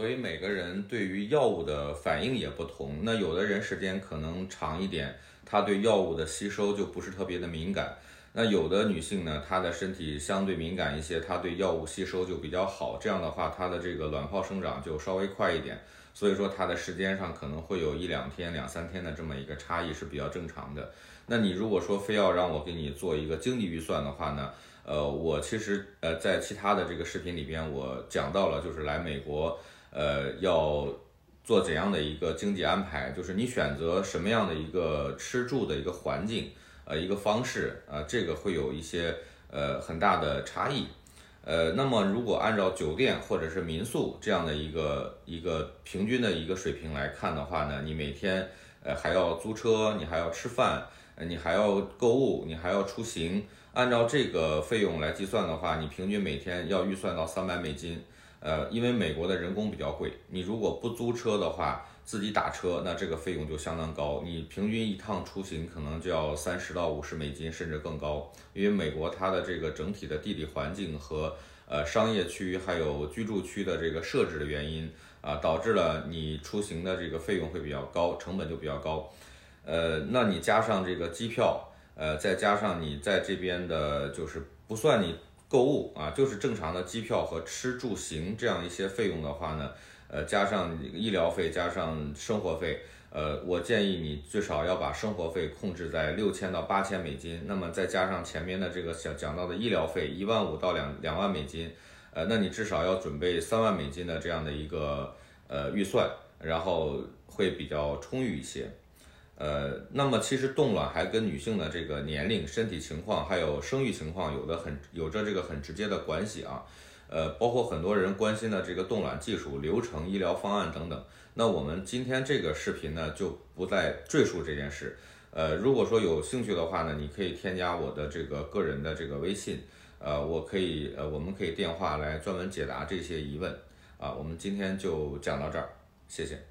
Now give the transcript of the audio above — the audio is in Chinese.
所以每个人对于药物的反应也不同。那有的人时间可能长一点，他对药物的吸收就不是特别的敏感。那有的女性呢，她的身体相对敏感一些，她对药物吸收就比较好。这样的话，她的这个卵泡生长就稍微快一点。所以说，它的时间上可能会有一两天、两三天的这么一个差异是比较正常的。那你如果说非要让我给你做一个经济预算的话呢？呃，我其实呃在其他的这个视频里边，我讲到了就是来美国，呃要做怎样的一个经济安排，就是你选择什么样的一个吃住的一个环境，呃一个方式，呃这个会有一些呃很大的差异。呃，那么如果按照酒店或者是民宿这样的一个一个平均的一个水平来看的话呢，你每天呃还要租车，你还要吃饭，你还要购物，你还要出行，按照这个费用来计算的话，你平均每天要预算到三百美金。呃，因为美国的人工比较贵，你如果不租车的话，自己打车，那这个费用就相当高。你平均一趟出行可能就要三十到五十美金，甚至更高。因为美国它的这个整体的地理环境和呃商业区还有居住区的这个设置的原因啊，导致了你出行的这个费用会比较高，成本就比较高。呃，那你加上这个机票，呃，再加上你在这边的，就是不算你。购物啊，就是正常的机票和吃住行这样一些费用的话呢，呃，加上医疗费，加上生活费，呃，我建议你最少要把生活费控制在六千到八千美金。那么再加上前面的这个讲讲到的医疗费一万五到两两万美金，呃，那你至少要准备三万美金的这样的一个呃预算，然后会比较充裕一些。呃，那么其实冻卵还跟女性的这个年龄、身体情况还有生育情况有的很有着这个很直接的关系啊。呃，包括很多人关心的这个冻卵技术、流程、医疗方案等等。那我们今天这个视频呢，就不再赘述这件事。呃，如果说有兴趣的话呢，你可以添加我的这个个人的这个微信，呃，我可以呃，我们可以电话来专门解答这些疑问啊。我们今天就讲到这儿，谢谢。